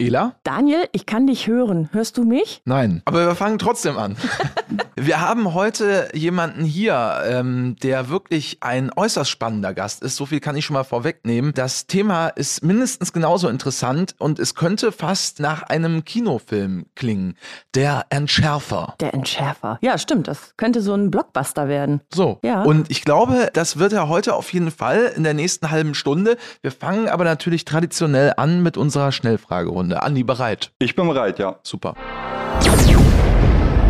Ela? Daniel, ich kann dich hören. Hörst du mich? Nein. Aber wir fangen trotzdem an. wir haben heute jemanden hier, ähm, der wirklich ein äußerst spannender Gast ist. So viel kann ich schon mal vorwegnehmen. Das Thema ist mindestens genauso interessant und es könnte fast nach einem Kinofilm klingen. Der Entschärfer. Der Entschärfer. Ja, stimmt. Das könnte so ein Blockbuster werden. So. Ja. Und ich glaube, das wird er heute auf jeden Fall in der nächsten halben Stunde. Wir fangen aber natürlich traditionell an mit unserer Schnellfragerunde. Andi, bereit? Ich bin bereit, ja. Super.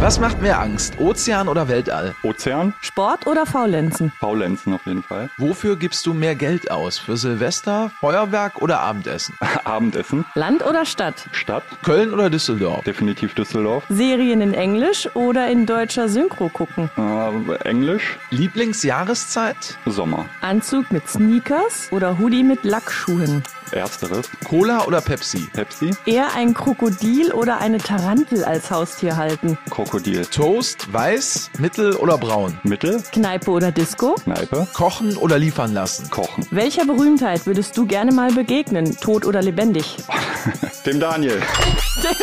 Was macht mehr Angst? Ozean oder Weltall? Ozean, Sport oder Faulenzen? Faulenzen auf jeden Fall. Wofür gibst du mehr Geld aus? Für Silvester, Feuerwerk oder Abendessen? Abendessen, Land oder Stadt? Stadt, Köln oder Düsseldorf? definitiv Düsseldorf. Serien in Englisch oder in deutscher Synchro gucken? Äh, Englisch, Lieblingsjahreszeit? Sommer. Anzug mit Sneakers oder Hoodie mit Lackschuhen? Ersteres, Cola oder Pepsi? Pepsi, Eher ein Krokodil oder eine Tarantel als Haustier halten? Krokodil. Toast, weiß, mittel oder braun? Mittel, Kneipe oder Disco? Kneipe, Kochen oder liefern lassen? Kochen. Welcher Berühmtheit würdest du gerne mal begegnen, tot oder lebendig? Dem Daniel.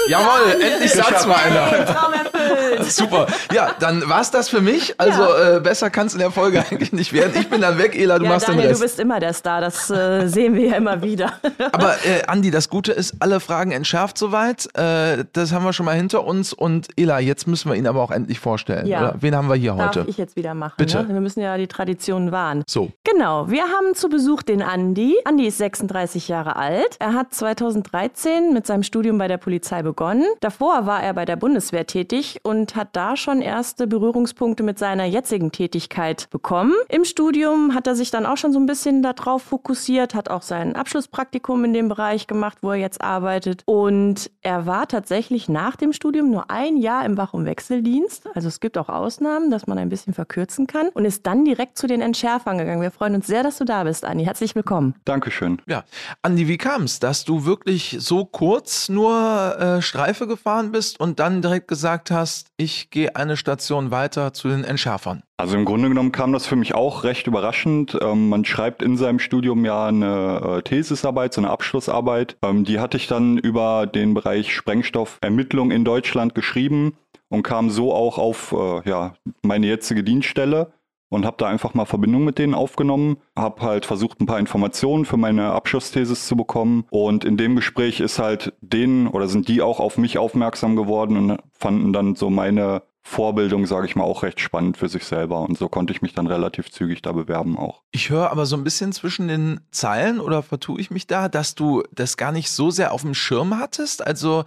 Jawohl, endlich sagt's mal einer. Super. Ja, dann war's das für mich. Also äh, besser kann's in der Folge eigentlich nicht werden. Ich bin dann weg, Ela, du Ja, machst Daniel, den du Rest. bist immer der Star, das äh, sehen wir ja immer wieder. Aber äh, Andi, das Gute ist, alle Fragen entschärft soweit. Äh, das haben wir schon mal hinter uns. Und Ela, jetzt müssen wir ihn aber auch endlich vorstellen. Ja. Oder? Wen haben wir hier Darf heute? ich jetzt wieder machen? Bitte. Ne? Wir müssen ja die Tradition wahren. So. Genau, wir haben zu Besuch den Andi. Andi ist 36 Jahre alt. Er hat 2013 mit seinem Studium bei der Polizei begonnen. Davor war er bei der Bundeswehr tätig und hat da schon erste Berührungspunkte mit seiner jetzigen Tätigkeit bekommen. Im Studium hat er sich dann auch schon so ein bisschen darauf fokussiert, hat auch sein Abschlusspraktikum in dem Bereich gemacht, wo er jetzt arbeitet. Und er war tatsächlich nach dem Studium nur ein Jahr im Wach- und Wechseldienst. Also es gibt auch Ausnahmen, dass man ein bisschen verkürzen kann und ist dann direkt zu den Entschärfern gegangen. Wir freuen uns sehr, dass du da bist, Andi. Herzlich willkommen. Dankeschön. Ja, Andi, wie kam's, dass du wirklich so kurz nur äh, Streife gefahren bist und dann direkt gesagt hast, ich gehe eine Station weiter zu den Entschärfern? Also im Grunde genommen kam das für mich auch recht überraschend. Ähm, man schreibt in seinem Studium ja eine äh, Thesisarbeit, so eine Abschlussarbeit. Ähm, die hatte ich dann über den Bereich Sprengstoffermittlung in Deutschland geschrieben und kam so auch auf äh, ja, meine jetzige Dienststelle und habe da einfach mal Verbindung mit denen aufgenommen, habe halt versucht, ein paar Informationen für meine Abschlussthesis zu bekommen und in dem Gespräch ist halt denen oder sind die auch auf mich aufmerksam geworden und fanden dann so meine Vorbildung, sage ich mal, auch recht spannend für sich selber und so konnte ich mich dann relativ zügig da bewerben auch. Ich höre aber so ein bisschen zwischen den Zeilen oder vertue ich mich da, dass du das gar nicht so sehr auf dem Schirm hattest? Also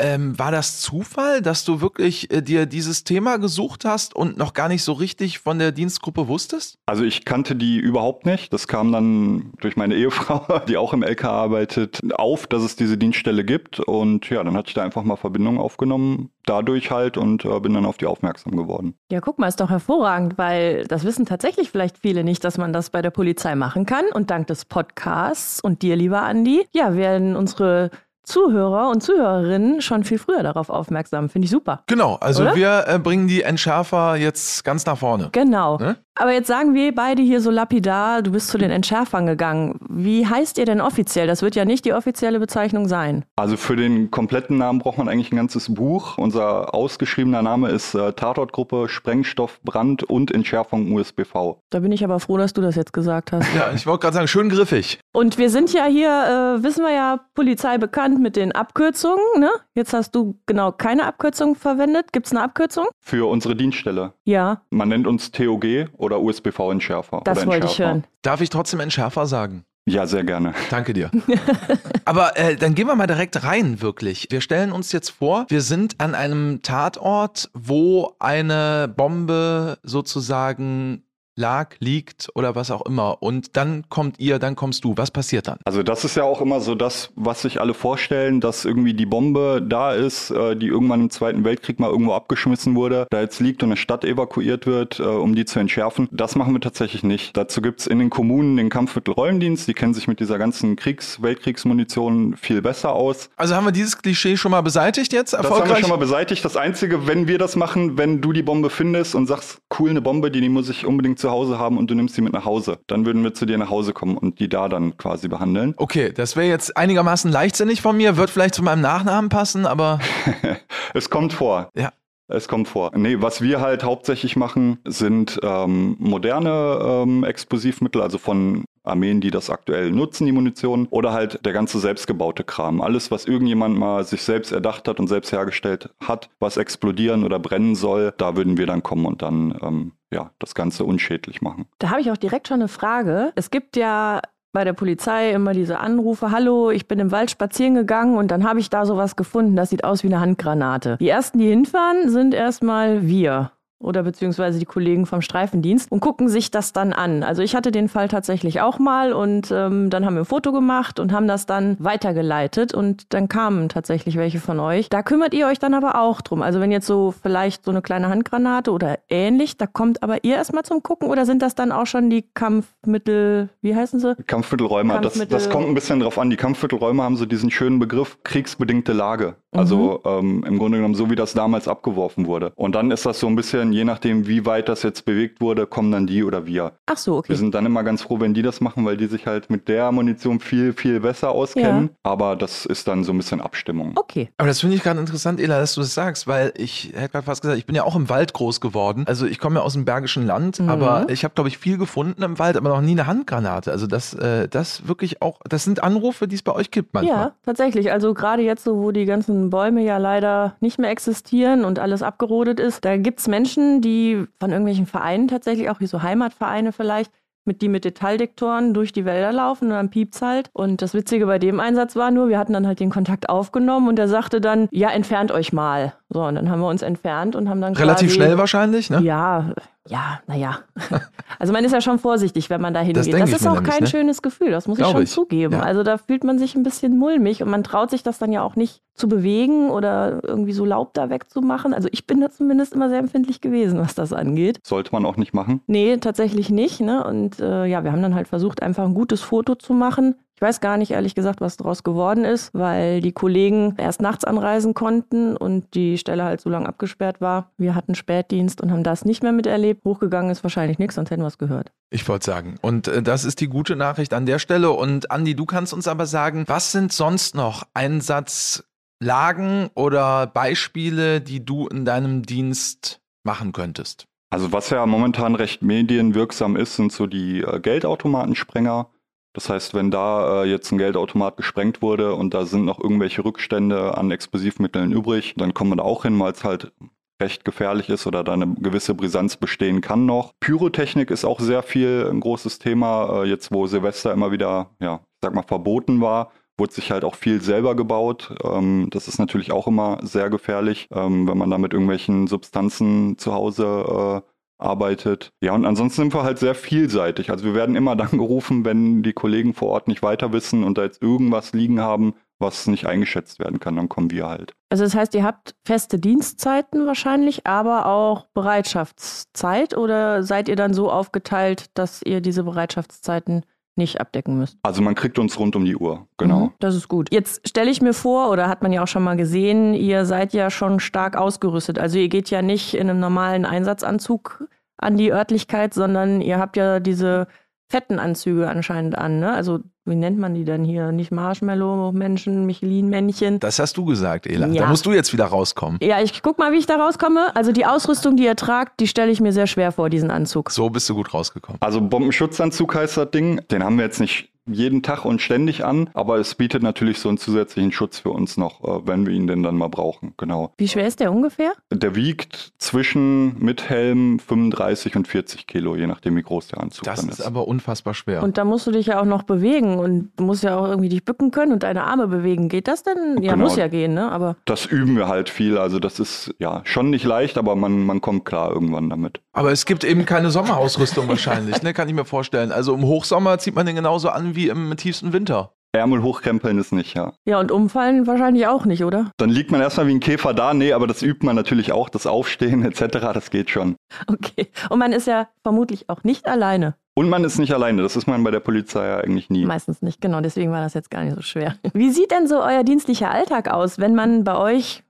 ähm, war das Zufall, dass du wirklich äh, dir dieses Thema gesucht hast und noch gar nicht so richtig von der Dienstgruppe wusstest? Also ich kannte die überhaupt nicht. Das kam dann durch meine Ehefrau, die auch im LK arbeitet, auf, dass es diese Dienststelle gibt. Und ja, dann hatte ich da einfach mal Verbindung aufgenommen, dadurch halt und äh, bin dann auf die aufmerksam geworden. Ja, guck mal, ist doch hervorragend, weil das wissen tatsächlich vielleicht viele nicht, dass man das bei der Polizei machen kann. Und dank des Podcasts und dir, lieber Andi, ja, werden unsere Zuhörer und Zuhörerinnen schon viel früher darauf aufmerksam. Finde ich super. Genau, also Oder? wir äh, bringen die Entschärfer jetzt ganz nach vorne. Genau. Ne? Aber jetzt sagen wir beide hier so lapidar, du bist zu den Entschärfern gegangen. Wie heißt ihr denn offiziell? Das wird ja nicht die offizielle Bezeichnung sein. Also für den kompletten Namen braucht man eigentlich ein ganzes Buch. Unser ausgeschriebener Name ist äh, Tatortgruppe Sprengstoff, Brand und Entschärfung USBV. Da bin ich aber froh, dass du das jetzt gesagt hast. Ja, ich wollte gerade sagen, schön griffig. Und wir sind ja hier, äh, wissen wir ja, Polizei bekannt mit den Abkürzungen. Ne? Jetzt hast du genau keine Abkürzung verwendet. Gibt es eine Abkürzung? Für unsere Dienststelle. Ja, Man nennt uns TOG oder USBV-Entschärfer. das oder wollte ich hören. Darf ich trotzdem Entschärfer sagen? Ja, sehr gerne. Danke dir. Aber äh, dann gehen wir mal direkt rein, wirklich. Wir stellen uns jetzt vor, wir sind an einem Tatort, wo eine Bombe sozusagen lag, liegt oder was auch immer. Und dann kommt ihr, dann kommst du. Was passiert dann? Also das ist ja auch immer so das, was sich alle vorstellen, dass irgendwie die Bombe da ist, äh, die irgendwann im Zweiten Weltkrieg mal irgendwo abgeschmissen wurde, da jetzt liegt und eine Stadt evakuiert wird, äh, um die zu entschärfen. Das machen wir tatsächlich nicht. Dazu gibt's in den Kommunen den Kampfmittelräumdienst, die kennen sich mit dieser ganzen Kriegs-, Weltkriegsmunition viel besser aus. Also haben wir dieses Klischee schon mal beseitigt jetzt? Das haben wir Erfolgreich? schon mal beseitigt. Das Einzige, wenn wir das machen, wenn du die Bombe findest und sagst, cool, eine Bombe, die, die muss ich unbedingt zu zu Hause haben und du nimmst sie mit nach Hause. Dann würden wir zu dir nach Hause kommen und die da dann quasi behandeln. Okay, das wäre jetzt einigermaßen leichtsinnig von mir, wird vielleicht zu meinem Nachnamen passen, aber. es kommt vor. Ja. Es kommt vor. Nee, was wir halt hauptsächlich machen, sind ähm, moderne ähm, Explosivmittel, also von Armeen, die das aktuell nutzen, die Munition, oder halt der ganze selbstgebaute Kram. Alles, was irgendjemand mal sich selbst erdacht hat und selbst hergestellt hat, was explodieren oder brennen soll, da würden wir dann kommen und dann ähm, ja, das Ganze unschädlich machen. Da habe ich auch direkt schon eine Frage. Es gibt ja bei der Polizei immer diese Anrufe, hallo, ich bin im Wald spazieren gegangen und dann habe ich da sowas gefunden, das sieht aus wie eine Handgranate. Die ersten, die hinfahren, sind erstmal wir oder beziehungsweise die Kollegen vom Streifendienst und gucken sich das dann an. Also ich hatte den Fall tatsächlich auch mal und ähm, dann haben wir ein Foto gemacht und haben das dann weitergeleitet und dann kamen tatsächlich welche von euch. Da kümmert ihr euch dann aber auch drum. Also wenn jetzt so vielleicht so eine kleine Handgranate oder ähnlich, da kommt aber ihr erstmal zum Gucken oder sind das dann auch schon die Kampfmittel, wie heißen sie? Kampfmittelräume. Kampfmittel das, das kommt ein bisschen drauf an. Die Kampfmittelräume haben so diesen schönen Begriff kriegsbedingte Lage. Also mhm. ähm, im Grunde genommen so, wie das damals abgeworfen wurde. Und dann ist das so ein bisschen je nachdem, wie weit das jetzt bewegt wurde, kommen dann die oder wir. Ach so, okay. Wir sind dann immer ganz froh, wenn die das machen, weil die sich halt mit der Munition viel, viel besser auskennen. Ja. Aber das ist dann so ein bisschen Abstimmung. Okay. Aber das finde ich gerade interessant, Ela, dass du das sagst, weil ich hätte gerade fast gesagt, ich bin ja auch im Wald groß geworden. Also ich komme ja aus dem Bergischen Land, mhm. aber ich habe, glaube ich, viel gefunden im Wald, aber noch nie eine Handgranate. Also das, äh, das wirklich auch, das sind Anrufe, die es bei euch gibt manchmal. Ja, tatsächlich. Also gerade jetzt so, wo die ganzen Bäume ja leider nicht mehr existieren und alles abgerodet ist, da gibt es Menschen, die von irgendwelchen Vereinen tatsächlich, auch wie so Heimatvereine vielleicht, mit die mit Detaildektoren durch die Wälder laufen und dann piept's halt. Und das Witzige bei dem Einsatz war nur, wir hatten dann halt den Kontakt aufgenommen und er sagte dann, ja, entfernt euch mal. So, und dann haben wir uns entfernt und haben dann Relativ quasi, schnell wahrscheinlich, ne? Ja, ja, naja. Also man ist ja schon vorsichtig, wenn man da hingeht. Das, das ist auch kein nämlich, ne? schönes Gefühl, das muss Glaube ich schon ich. zugeben. Ja. Also da fühlt man sich ein bisschen mulmig und man traut sich das dann ja auch nicht zu bewegen oder irgendwie so Laub da wegzumachen. Also ich bin da zumindest immer sehr empfindlich gewesen, was das angeht. Sollte man auch nicht machen? Nee, tatsächlich nicht. Ne? Und äh, ja, wir haben dann halt versucht, einfach ein gutes Foto zu machen. Ich weiß gar nicht, ehrlich gesagt, was daraus geworden ist, weil die Kollegen erst nachts anreisen konnten und die Stelle halt so lange abgesperrt war. Wir hatten Spätdienst und haben das nicht mehr miterlebt. Hochgegangen ist wahrscheinlich nichts, sonst hätten wir es gehört. Ich wollte sagen. Und äh, das ist die gute Nachricht an der Stelle. Und Andi, du kannst uns aber sagen, was sind sonst noch Einsatzlagen oder Beispiele, die du in deinem Dienst machen könntest? Also was ja momentan recht medienwirksam ist, sind so die äh, Geldautomatensprenger. Das heißt, wenn da äh, jetzt ein Geldautomat gesprengt wurde und da sind noch irgendwelche Rückstände an Explosivmitteln übrig, dann kommt man da auch hin, weil es halt recht gefährlich ist oder da eine gewisse Brisanz bestehen kann noch. Pyrotechnik ist auch sehr viel ein großes Thema. Äh, jetzt, wo Silvester immer wieder, ja, ich sag mal, verboten war, wurde sich halt auch viel selber gebaut. Ähm, das ist natürlich auch immer sehr gefährlich, ähm, wenn man da mit irgendwelchen Substanzen zu Hause äh, arbeitet. Ja, und ansonsten sind wir halt sehr vielseitig. Also wir werden immer dann gerufen, wenn die Kollegen vor Ort nicht weiter wissen und da jetzt irgendwas liegen haben, was nicht eingeschätzt werden kann, dann kommen wir halt. Also das heißt, ihr habt feste Dienstzeiten wahrscheinlich, aber auch Bereitschaftszeit oder seid ihr dann so aufgeteilt, dass ihr diese Bereitschaftszeiten nicht abdecken müsst. Also man kriegt uns rund um die Uhr, genau. Mhm, das ist gut. Jetzt stelle ich mir vor, oder hat man ja auch schon mal gesehen, ihr seid ja schon stark ausgerüstet. Also ihr geht ja nicht in einem normalen Einsatzanzug an die Örtlichkeit, sondern ihr habt ja diese fetten Anzüge anscheinend an. Ne? Also wie nennt man die denn hier? Nicht Marshmallow-Menschen, Michelin-Männchen. Das hast du gesagt, Ela. Ja. Da musst du jetzt wieder rauskommen. Ja, ich guck mal, wie ich da rauskomme. Also die Ausrüstung, die ihr tragt, die stelle ich mir sehr schwer vor, diesen Anzug. So bist du gut rausgekommen. Also Bombenschutzanzug heißt das Ding. Den haben wir jetzt nicht jeden Tag und ständig an, aber es bietet natürlich so einen zusätzlichen Schutz für uns noch, äh, wenn wir ihn denn dann mal brauchen. Genau. Wie schwer ist der ungefähr? Der wiegt zwischen mit Helm 35 und 40 Kilo, je nachdem wie groß der Anzug das dann ist. Das ist aber unfassbar schwer. Und da musst du dich ja auch noch bewegen und du musst ja auch irgendwie dich bücken können und deine Arme bewegen. Geht das denn? Ja, genau. muss ja gehen, ne? Aber das üben wir halt viel. Also das ist ja schon nicht leicht, aber man, man kommt klar irgendwann damit. Aber es gibt eben keine Sommerausrüstung wahrscheinlich, ne? Kann ich mir vorstellen. Also im Hochsommer zieht man den genauso an wie im tiefsten Winter. Ärmel hochkrempeln ist nicht, ja. Ja, und umfallen wahrscheinlich auch nicht, oder? Dann liegt man erstmal wie ein Käfer da. Nee, aber das übt man natürlich auch, das Aufstehen etc., das geht schon. Okay. Und man ist ja vermutlich auch nicht alleine. Und man ist nicht alleine, das ist man bei der Polizei ja eigentlich nie. Meistens nicht, genau, deswegen war das jetzt gar nicht so schwer. Wie sieht denn so euer dienstlicher Alltag aus, wenn man bei euch,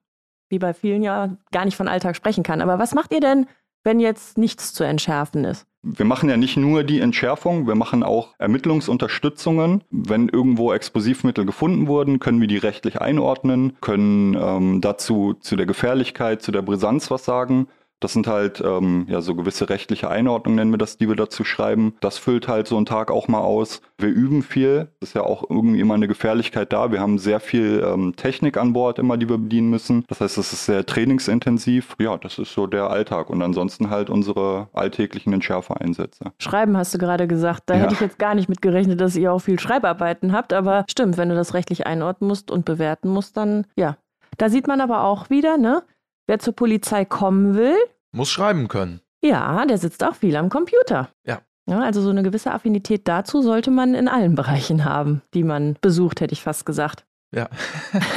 wie bei vielen ja, gar nicht von Alltag sprechen kann? Aber was macht ihr denn, wenn jetzt nichts zu entschärfen ist? wir machen ja nicht nur die Entschärfung, wir machen auch Ermittlungsunterstützungen. Wenn irgendwo Explosivmittel gefunden wurden, können wir die rechtlich einordnen, können ähm, dazu zu der Gefährlichkeit, zu der Brisanz was sagen. Das sind halt ähm, ja so gewisse rechtliche Einordnungen, nennen wir das, die wir dazu schreiben. Das füllt halt so ein Tag auch mal aus. Wir üben viel. Das ist ja auch irgendwie immer eine Gefährlichkeit da. Wir haben sehr viel ähm, Technik an Bord immer, die wir bedienen müssen. Das heißt, es ist sehr trainingsintensiv. Ja, das ist so der Alltag. Und ansonsten halt unsere alltäglichen Entschärfereinsätze. Schreiben hast du gerade gesagt. Da ja. hätte ich jetzt gar nicht mit gerechnet, dass ihr auch viel Schreibarbeiten habt. Aber stimmt, wenn du das rechtlich einordnen musst und bewerten musst, dann ja. Da sieht man aber auch wieder, ne? Wer zur Polizei kommen will, muss schreiben können. Ja, der sitzt auch viel am Computer. Ja. ja. Also so eine gewisse Affinität dazu sollte man in allen Bereichen haben, die man besucht, hätte ich fast gesagt. Ja.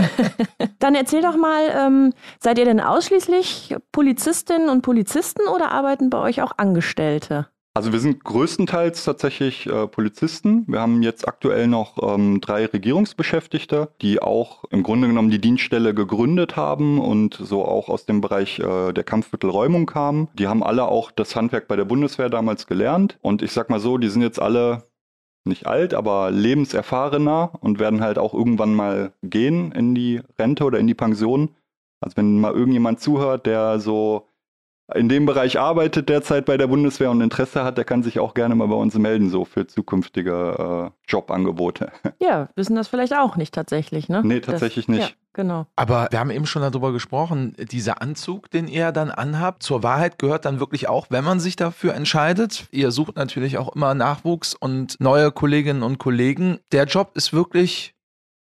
Dann erzähl doch mal, ähm, seid ihr denn ausschließlich Polizistinnen und Polizisten oder arbeiten bei euch auch Angestellte? Also wir sind größtenteils tatsächlich äh, Polizisten. Wir haben jetzt aktuell noch ähm, drei Regierungsbeschäftigte, die auch im Grunde genommen die Dienststelle gegründet haben und so auch aus dem Bereich äh, der Kampfmittelräumung kamen. Die haben alle auch das Handwerk bei der Bundeswehr damals gelernt. Und ich sag mal so, die sind jetzt alle nicht alt, aber lebenserfahrener und werden halt auch irgendwann mal gehen in die Rente oder in die Pension. Also wenn mal irgendjemand zuhört, der so in dem Bereich arbeitet derzeit bei der Bundeswehr und Interesse hat, der kann sich auch gerne mal bei uns melden, so für zukünftige äh, Jobangebote. Ja, wissen das vielleicht auch nicht tatsächlich, ne? Nee, tatsächlich das, nicht. Ja, genau. Aber wir haben eben schon darüber gesprochen, dieser Anzug, den ihr dann anhabt, zur Wahrheit gehört dann wirklich auch, wenn man sich dafür entscheidet. Ihr sucht natürlich auch immer Nachwuchs und neue Kolleginnen und Kollegen. Der Job ist wirklich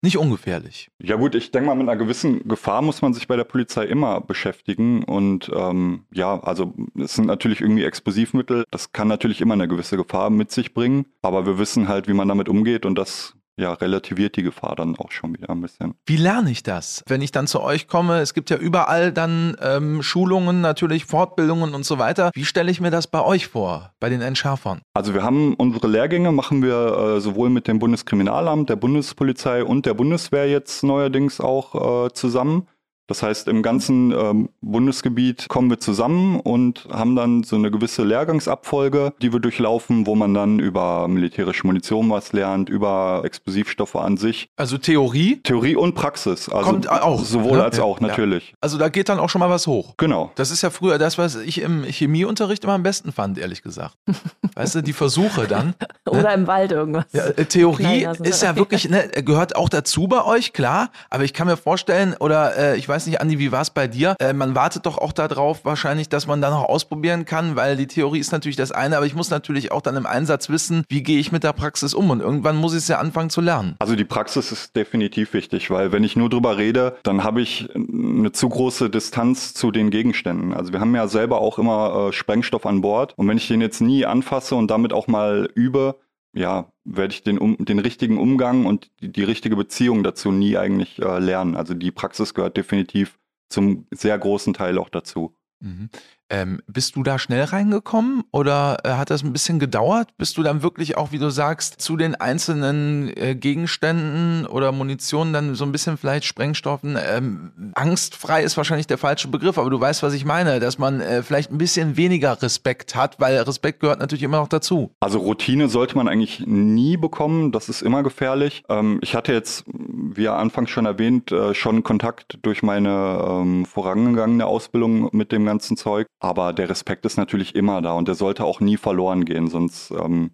nicht ungefährlich. Ja gut, ich denke mal, mit einer gewissen Gefahr muss man sich bei der Polizei immer beschäftigen. Und ähm, ja, also es sind natürlich irgendwie Explosivmittel. Das kann natürlich immer eine gewisse Gefahr mit sich bringen. Aber wir wissen halt, wie man damit umgeht und das ja, relativiert die Gefahr dann auch schon wieder ein bisschen. Wie lerne ich das, wenn ich dann zu euch komme? Es gibt ja überall dann ähm, Schulungen, natürlich Fortbildungen und so weiter. Wie stelle ich mir das bei euch vor, bei den Entschärfern? Also wir haben unsere Lehrgänge, machen wir äh, sowohl mit dem Bundeskriminalamt, der Bundespolizei und der Bundeswehr jetzt neuerdings auch äh, zusammen. Das heißt, im ganzen ähm, Bundesgebiet kommen wir zusammen und haben dann so eine gewisse Lehrgangsabfolge, die wir durchlaufen, wo man dann über militärische Munition was lernt, über Explosivstoffe an sich. Also Theorie? Theorie und Praxis. Also Kommt auch. Sowohl ne? als auch, natürlich. Ja. Also da geht dann auch schon mal was hoch. Genau. Das ist ja früher das, was ich im Chemieunterricht immer am besten fand, ehrlich gesagt. weißt du, die Versuche dann. Ne? Oder im Wald irgendwas. Ja, äh, Theorie ist ja wirklich, ne, gehört auch dazu bei euch, klar. Aber ich kann mir vorstellen, oder äh, ich weiß weiß nicht, Andi, wie war es bei dir? Äh, man wartet doch auch darauf wahrscheinlich, dass man da noch ausprobieren kann, weil die Theorie ist natürlich das eine, aber ich muss natürlich auch dann im Einsatz wissen, wie gehe ich mit der Praxis um und irgendwann muss ich es ja anfangen zu lernen. Also die Praxis ist definitiv wichtig, weil wenn ich nur drüber rede, dann habe ich eine zu große Distanz zu den Gegenständen. Also wir haben ja selber auch immer äh, Sprengstoff an Bord und wenn ich den jetzt nie anfasse und damit auch mal übe, ja, werde ich den, um, den richtigen Umgang und die, die richtige Beziehung dazu nie eigentlich äh, lernen. Also die Praxis gehört definitiv zum sehr großen Teil auch dazu. Mhm. Ähm, bist du da schnell reingekommen oder äh, hat das ein bisschen gedauert? Bist du dann wirklich auch, wie du sagst, zu den einzelnen äh, Gegenständen oder Munition dann so ein bisschen vielleicht Sprengstoffen? Ähm, angstfrei ist wahrscheinlich der falsche Begriff, aber du weißt, was ich meine, dass man äh, vielleicht ein bisschen weniger Respekt hat, weil Respekt gehört natürlich immer noch dazu. Also Routine sollte man eigentlich nie bekommen, das ist immer gefährlich. Ähm, ich hatte jetzt, wie ja anfangs schon erwähnt, äh, schon Kontakt durch meine ähm, vorangegangene Ausbildung mit dem ganzen Zeug. Aber der Respekt ist natürlich immer da und der sollte auch nie verloren gehen, sonst ähm,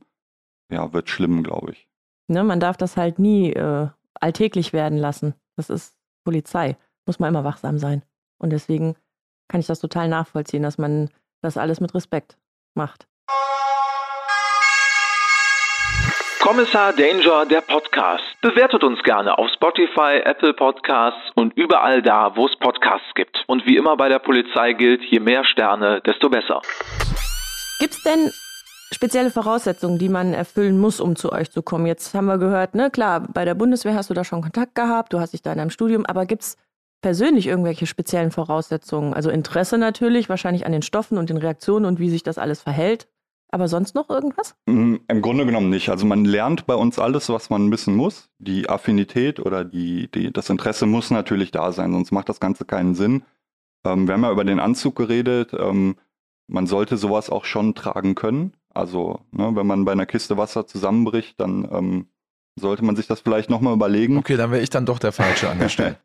ja, wird schlimm, glaube ich. Ne, man darf das halt nie äh, alltäglich werden lassen. Das ist Polizei. Muss man immer wachsam sein. Und deswegen kann ich das total nachvollziehen, dass man das alles mit Respekt macht. Kommissar Danger, der Podcast. Bewertet uns gerne auf Spotify, Apple Podcasts und überall da, wo es Podcasts gibt. Und wie immer bei der Polizei gilt, je mehr Sterne, desto besser. Gibt es denn spezielle Voraussetzungen, die man erfüllen muss, um zu euch zu kommen? Jetzt haben wir gehört, ne, klar, bei der Bundeswehr hast du da schon Kontakt gehabt, du hast dich da in deinem Studium, aber gibt es persönlich irgendwelche speziellen Voraussetzungen? Also Interesse natürlich, wahrscheinlich an den Stoffen und den Reaktionen und wie sich das alles verhält. Aber sonst noch irgendwas? Mm, Im Grunde genommen nicht. Also man lernt bei uns alles, was man wissen muss. Die Affinität oder die, die, das Interesse muss natürlich da sein, sonst macht das Ganze keinen Sinn. Ähm, wir haben ja über den Anzug geredet. Ähm, man sollte sowas auch schon tragen können. Also, ne, wenn man bei einer Kiste Wasser zusammenbricht, dann ähm, sollte man sich das vielleicht nochmal überlegen. Okay, dann wäre ich dann doch der Falsche an der Stelle.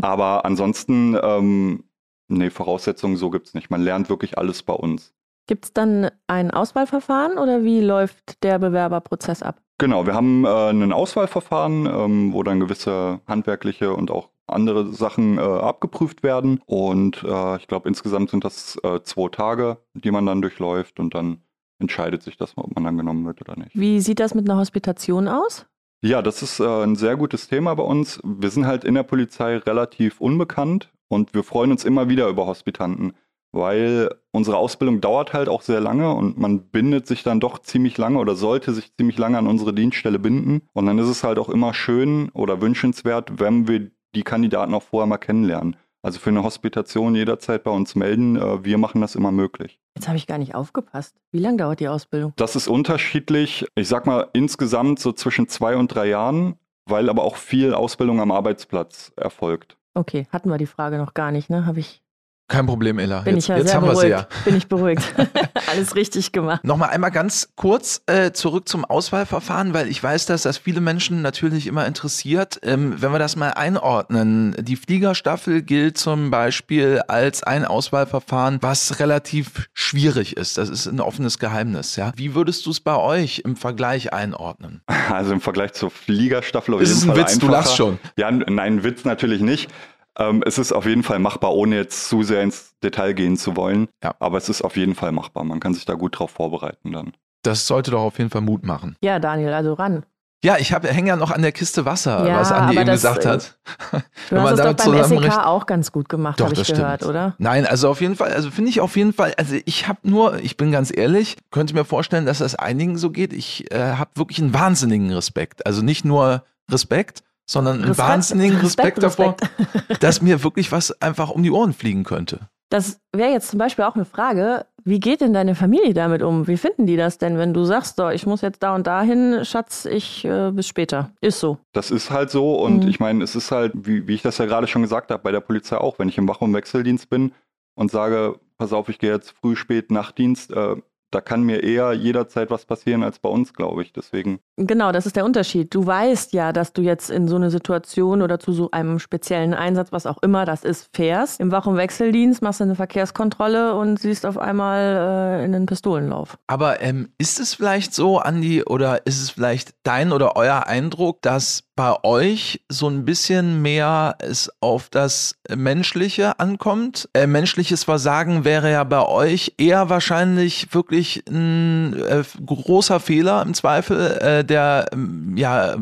Aber ansonsten, ähm, nee, Voraussetzungen so gibt es nicht. Man lernt wirklich alles bei uns. Gibt es dann ein Auswahlverfahren oder wie läuft der Bewerberprozess ab? Genau, wir haben äh, ein Auswahlverfahren, ähm, wo dann gewisse handwerkliche und auch andere Sachen äh, abgeprüft werden. Und äh, ich glaube, insgesamt sind das äh, zwei Tage, die man dann durchläuft und dann entscheidet sich das, ob man dann genommen wird oder nicht. Wie sieht das mit einer Hospitation aus? Ja, das ist äh, ein sehr gutes Thema bei uns. Wir sind halt in der Polizei relativ unbekannt und wir freuen uns immer wieder über Hospitanten weil unsere Ausbildung dauert halt auch sehr lange und man bindet sich dann doch ziemlich lange oder sollte sich ziemlich lange an unsere Dienststelle binden. Und dann ist es halt auch immer schön oder wünschenswert, wenn wir die Kandidaten auch vorher mal kennenlernen. Also für eine Hospitation jederzeit bei uns melden. Äh, wir machen das immer möglich. Jetzt habe ich gar nicht aufgepasst. Wie lange dauert die Ausbildung? Das ist unterschiedlich. Ich sag mal insgesamt so zwischen zwei und drei Jahren, weil aber auch viel Ausbildung am Arbeitsplatz erfolgt. Okay, hatten wir die Frage noch gar nicht, ne? Habe ich kein Problem, Ella. Bin jetzt, ich ja jetzt sehr haben beruhigt. wir sie ja. Bin ich beruhigt. Alles richtig gemacht. Nochmal einmal ganz kurz äh, zurück zum Auswahlverfahren, weil ich weiß, dass das viele Menschen natürlich immer interessiert. Ähm, wenn wir das mal einordnen, die Fliegerstaffel gilt zum Beispiel als ein Auswahlverfahren, was relativ schwierig ist. Das ist ein offenes Geheimnis. Ja? Wie würdest du es bei euch im Vergleich einordnen? Also im Vergleich zur Fliegerstaffel auf ist jeden es ein Fall Witz, einfacher. du lachst schon. Ja, nein, Witz natürlich nicht. Ähm, es ist auf jeden Fall machbar, ohne jetzt zu sehr ins Detail gehen zu wollen. Ja. Aber es ist auf jeden Fall machbar. Man kann sich da gut drauf vorbereiten dann. Das sollte doch auf jeden Fall Mut machen. Ja, Daniel, also ran. Ja, ich hänge ja noch an der Kiste Wasser, Ja, was Andi eben das, gesagt äh, hat. Du Wenn hast man es doch beim SEK auch ganz gut gemacht, habe ich gehört, stimmt. oder? Nein, also auf jeden Fall, also finde ich auf jeden Fall, also ich habe nur, ich bin ganz ehrlich, könnte mir vorstellen, dass das einigen so geht. Ich äh, habe wirklich einen wahnsinnigen Respekt. Also nicht nur Respekt, sondern einen Respekt, wahnsinnigen Respekt, davor, Respekt. dass mir wirklich was einfach um die Ohren fliegen könnte. Das wäre jetzt zum Beispiel auch eine Frage. Wie geht denn deine Familie damit um? Wie finden die das denn, wenn du sagst, so, ich muss jetzt da und dahin, Schatz, ich äh, bis später? Ist so. Das ist halt so und Mhm. ich meine, es ist halt, wie, wie ich das ja gerade schon gesagt habe, bei der Polizei auch, wenn ich im Wach- und Wechseldienst bin und sage, pass auf, ich gehe jetzt früh, spät, Nachtdienst, äh, da kann mir eher jederzeit was passieren als bei uns, glaube ich. Deswegen, Genau, das ist der Unterschied. Du weißt ja, dass du jetzt in so eine Situation oder zu so einem speziellen Einsatz, was auch immer das ist, fährst. Im Wach- und Wechseldienst machst du eine Verkehrskontrolle und siehst auf einmal äh, in einen Pistolenlauf. Aber ähm, ist es vielleicht so, Andi, oder ist es vielleicht dein oder euer Eindruck, dass bei euch so ein bisschen mehr es auf das Menschliche ankommt? Äh, menschliches Versagen wäre ja bei euch eher wahrscheinlich wirklich ein äh, großer Fehler im Zweifel, äh, der ähm, ja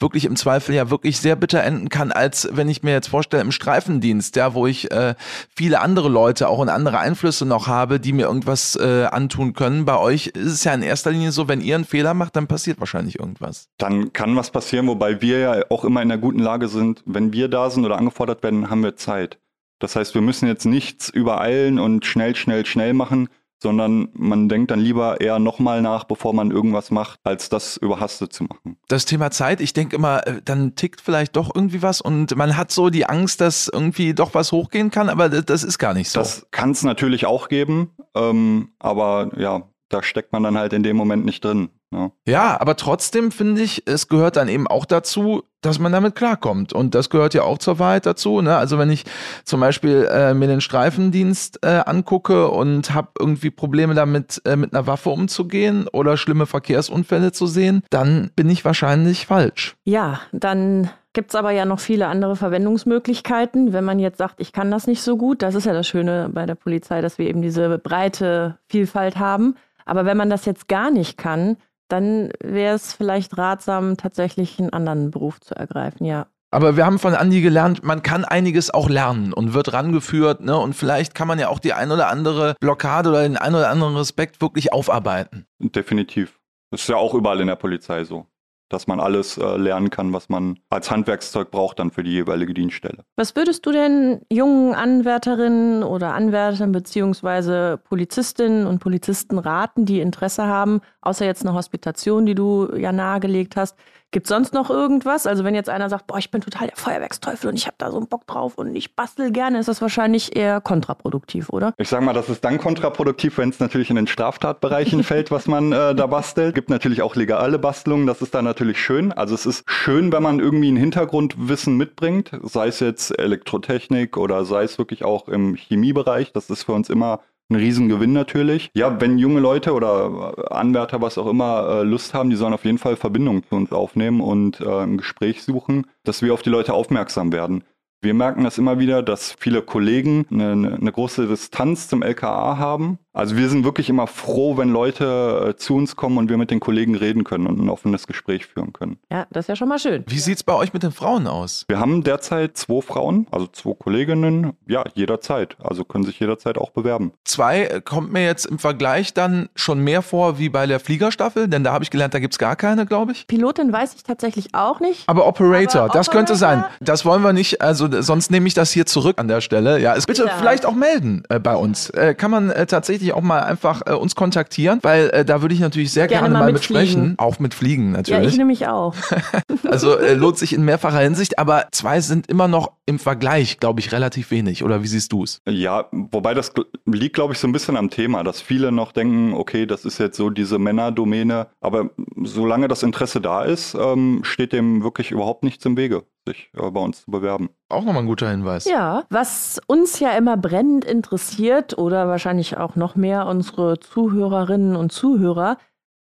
wirklich im Zweifel ja wirklich sehr bitter enden kann, als wenn ich mir jetzt vorstelle im Streifendienst, ja, wo ich äh, viele andere Leute auch und andere Einflüsse noch habe, die mir irgendwas äh, antun können. Bei euch ist es ja in erster Linie so, wenn ihr einen Fehler macht, dann passiert wahrscheinlich irgendwas. dann kann was passieren, wobei wir ja auch immer in einer guten Lage sind. Wenn wir da sind oder angefordert werden, haben wir Zeit. Das heißt, wir müssen jetzt nichts übereilen und schnell, schnell, schnell machen, sondern man denkt dann lieber eher nochmal nach, bevor man irgendwas macht, als das überhastet zu machen. Das Thema Zeit, ich denke immer, äh, dann tickt vielleicht doch irgendwie was und man hat so die Angst, dass irgendwie doch was hochgehen kann, aber das, das ist gar nicht so. Das kann es natürlich auch geben, ähm, aber ja, da steckt man dann halt in dem Moment nicht drin. Ne? Ja, aber trotzdem finde ich, es gehört dann eben auch dazu, dass man damit klarkommt. Und das gehört ja auch zur Wahrheit dazu. Ne? Also wenn ich zum Beispiel äh, mir den Streifendienst äh, angucke und habe irgendwie Probleme damit, äh, mit einer Waffe umzugehen oder schlimme Verkehrsunfälle zu sehen, dann bin ich wahrscheinlich falsch. Ja, dann gibt es aber ja noch viele andere Verwendungsmöglichkeiten, wenn man jetzt sagt, ich kann das nicht so gut. Das ist ja das Schöne bei der Polizei, dass wir eben diese breite Vielfalt haben. Aber wenn man das jetzt gar nicht kann, dann wäre es vielleicht ratsam, tatsächlich einen anderen Beruf zu ergreifen, ja. Aber wir haben von Andi gelernt, man kann einiges auch lernen und wird rangeführt, ne? Und vielleicht kann man ja auch die ein oder andere Blockade oder den ein oder anderen Respekt wirklich aufarbeiten. Definitiv. Das ist ja auch überall in der Polizei so. Dass man alles äh, lernen kann, was man als Handwerkszeug braucht dann für die jeweilige Dienststelle. Was würdest du denn jungen Anwärterinnen oder Anwärtern beziehungsweise Polizistinnen und Polizisten raten, die Interesse haben, außer jetzt eine Hospitation, die du ja nahegelegt hast, Gibt es sonst noch irgendwas? Also wenn jetzt einer sagt, boah, ich bin total der Feuerwerksteufel und ich habe da so einen Bock drauf und ich bastel gerne, ist das wahrscheinlich eher kontraproduktiv, oder? Ich sage mal, das ist dann kontraproduktiv, wenn es natürlich in den Straftatbereichen fällt, was man äh, da bastelt. Gibt natürlich auch legale Bastelungen, das ist dann natürlich schön. Also es ist schön, wenn man irgendwie ein Hintergrundwissen mitbringt, sei es jetzt Elektrotechnik oder sei es wirklich auch im Chemiebereich. Das ist für uns immer ein Riesengewinn natürlich. Ja, wenn junge Leute oder Anwärter, was auch immer, äh, Lust haben, die sollen auf jeden Fall Verbindungen zu uns aufnehmen und äh, ein Gespräch suchen, dass wir auf die Leute aufmerksam werden. Wir merken das immer wieder, dass viele Kollegen eine, eine große Distanz zum LKA haben also wir sind wirklich immer froh, wenn Leute äh, zu uns kommen und wir mit den Kollegen reden können und ein offenes Gespräch führen können. Ja, das ist ja schon mal schön. Wie sieht es bei euch mit den Frauen aus? Wir haben derzeit zwei Frauen, also zwei Kolleginnen, ja, jederzeit. Also können sich jederzeit auch bewerben. Zwei äh, kommt mir jetzt im Vergleich dann schon mehr vor wie bei der Fliegerstaffel, denn da habe ich gelernt, da gibt es gar keine, glaube ich. Pilotin weiß ich tatsächlich auch nicht. Aber Operator, Aber das Operator? könnte sein. Das wollen wir nicht, also sonst nehme ich das hier zurück an der Stelle. Ja, es bitte ja. vielleicht auch melden äh, bei uns. Äh, kann man äh, tatsächlich tatsächlich auch mal einfach äh, uns kontaktieren, weil äh, da würde ich natürlich sehr gerne, gerne mal, mit sprechen. Auch mit Fliegen natürlich. Ja, ich nämlich auch. also äh, lohnt sich in mehrfacher Hinsicht, aber zwei sind immer noch im Vergleich, glaube ich, relativ wenig. Oder wie siehst du es? Ja, wobei das liegt, glaube ich, so ein bisschen am Thema, dass viele noch denken, okay, das ist jetzt so diese Männerdomäne. Aber solange das Interesse da ist, ähm, steht dem wirklich überhaupt nichts im Wege sich äh, bei uns zu bewerben. Auch nochmal ein guter Hinweis. Ja, was uns ja immer brennend interessiert oder wahrscheinlich auch noch mehr unsere Zuhörerinnen und Zuhörer,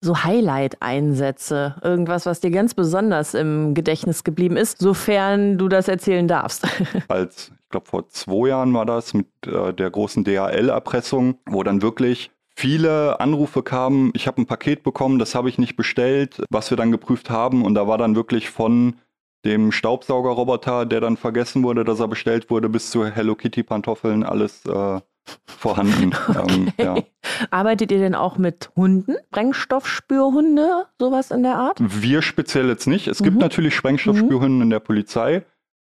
so Highlight-Einsätze, irgendwas, was dir ganz besonders im Gedächtnis geblieben ist, sofern du das erzählen darfst. Als, ich glaube, vor zwei Jahren war das mit äh, der großen DHL-Erpressung, wo dann wirklich viele Anrufe kamen, ich habe ein Paket bekommen, das habe ich nicht bestellt, was wir dann geprüft haben und da war dann wirklich von dem Staubsaugerroboter, der dann vergessen wurde, dass er bestellt wurde, bis zu Hello Kitty Pantoffeln alles äh, vorhanden. okay. ähm, ja. Arbeitet ihr denn auch mit Hunden? Sprengstoffspürhunde, sowas in der Art? Wir speziell jetzt nicht. Es mhm. gibt natürlich Sprengstoffspürhunde mhm. in der Polizei.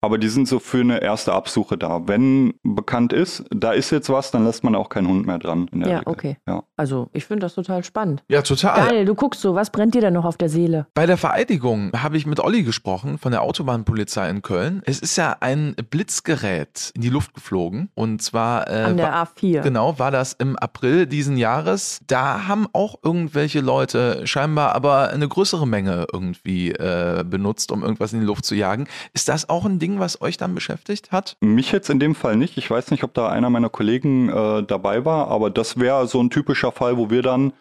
Aber die sind so für eine erste Absuche da. Wenn bekannt ist, da ist jetzt was, dann lässt man auch keinen Hund mehr dran. ja, Regel. okay. Ja. Also ich finde das total spannend. Ja, total. Geil, du guckst so, was brennt dir denn noch auf der Seele? Bei der Vereidigung habe ich mit Olli gesprochen von der Autobahnpolizei in Köln. Es ist ja ein Blitzgerät in die Luft geflogen. Und zwar äh, an der war, A4. Genau, war das im April diesen Jahres. Da haben auch irgendwelche Leute scheinbar aber eine größere Menge irgendwie äh, benutzt, um irgendwas in die Luft zu jagen. Ist das auch ein Ding? Ding, was euch dann beschäftigt hat? Mich jetzt in dem Fall nicht. Ich weiß nicht, ob da einer meiner Kollegen äh, dabei war, aber das wäre so ein typischer Fall, wo wir dann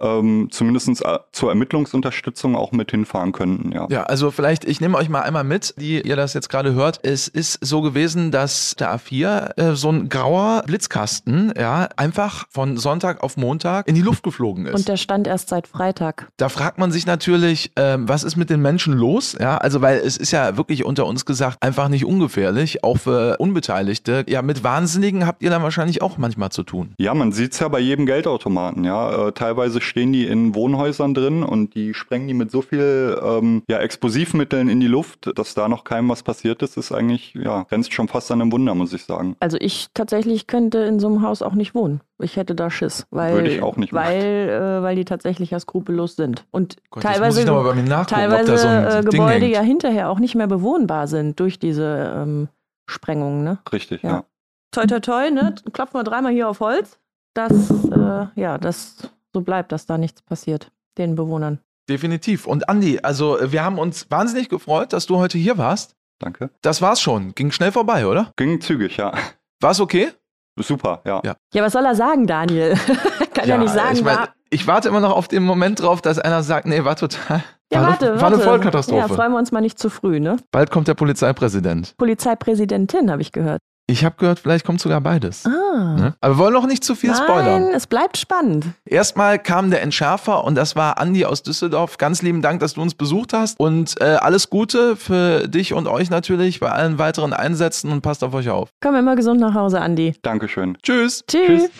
ähm, zumindest äh, zur Ermittlungsunterstützung auch mit hinfahren könnten. Ja. ja, also vielleicht, ich nehme euch mal einmal mit, die ihr das jetzt gerade hört. Es ist so gewesen, dass der A4 äh, so ein grauer Blitzkasten ja einfach von Sonntag auf Montag in die Luft geflogen ist. Und der stand erst seit Freitag. Da fragt man sich natürlich, äh, was ist mit den Menschen los? Ja, also weil es ist ja wirklich unter uns gesagt einfach nicht ungefährlich, auch für Unbeteiligte. Ja, mit Wahnsinnigen habt ihr dann wahrscheinlich auch manchmal zu tun. Ja, man sieht es ja bei jedem Geldautomaten. Ja, äh, teilweise stehen die in Wohnhäusern drin und die sprengen die mit so viel ähm, ja, Explosivmitteln in die Luft, dass da noch keinem was passiert ist, ist eigentlich, ja, grenzt schon fast an einem Wunder, muss ich sagen. Also ich tatsächlich könnte in so einem Haus auch nicht wohnen. Ich hätte da Schiss, weil, Würde ich auch nicht weil, äh, weil die tatsächlich ja skrupellos sind. Und Gott, teilweise, teilweise so äh, Gebäude ja hinterher auch nicht mehr bewohnbar sind durch diese ähm, Sprengungen. Ne? Richtig, ja. ja. Toi, toi, toi, ne? Klopfen wir dreimal hier auf Holz. Das, äh, ja, das so bleibt, dass da nichts passiert, den Bewohnern. Definitiv. Und Andi, also wir haben uns wahnsinnig gefreut, dass du heute hier warst. Danke. Das war's schon. Ging schnell vorbei, oder? Ging zügig, ja. War's okay? Super, ja. Ja, ja was soll er sagen, Daniel? Kann ja, ja nicht sagen. Ich, mein, ich, warte immer noch auf den Moment drauf, dass einer sagt, nee, war total. Ja, war warte, eine, war eine Vollkatastrophe. Ja, freuen wir uns mal nicht zu früh, ne? Bald kommt der Polizeipräsident. Polizeipräsidentin, habe ich gehört. Ich habe gehört, vielleicht kommt sogar beides. Ah. Ne? Aber wir wollen noch nicht zu viel Nein, spoilern. es bleibt spannend. Erstmal kam der Entschärfer und das war Andi aus Düsseldorf. Ganz lieben Dank, dass du uns besucht hast und äh, alles Gute für dich und euch natürlich bei allen weiteren Einsätzen und passt auf euch auf. Komm immer gesund nach Hause, Andi. Dankeschön. Tschüss. Tschüss. Tschüss.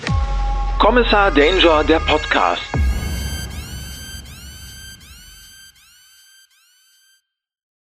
Kommissar Danger, der Podcast.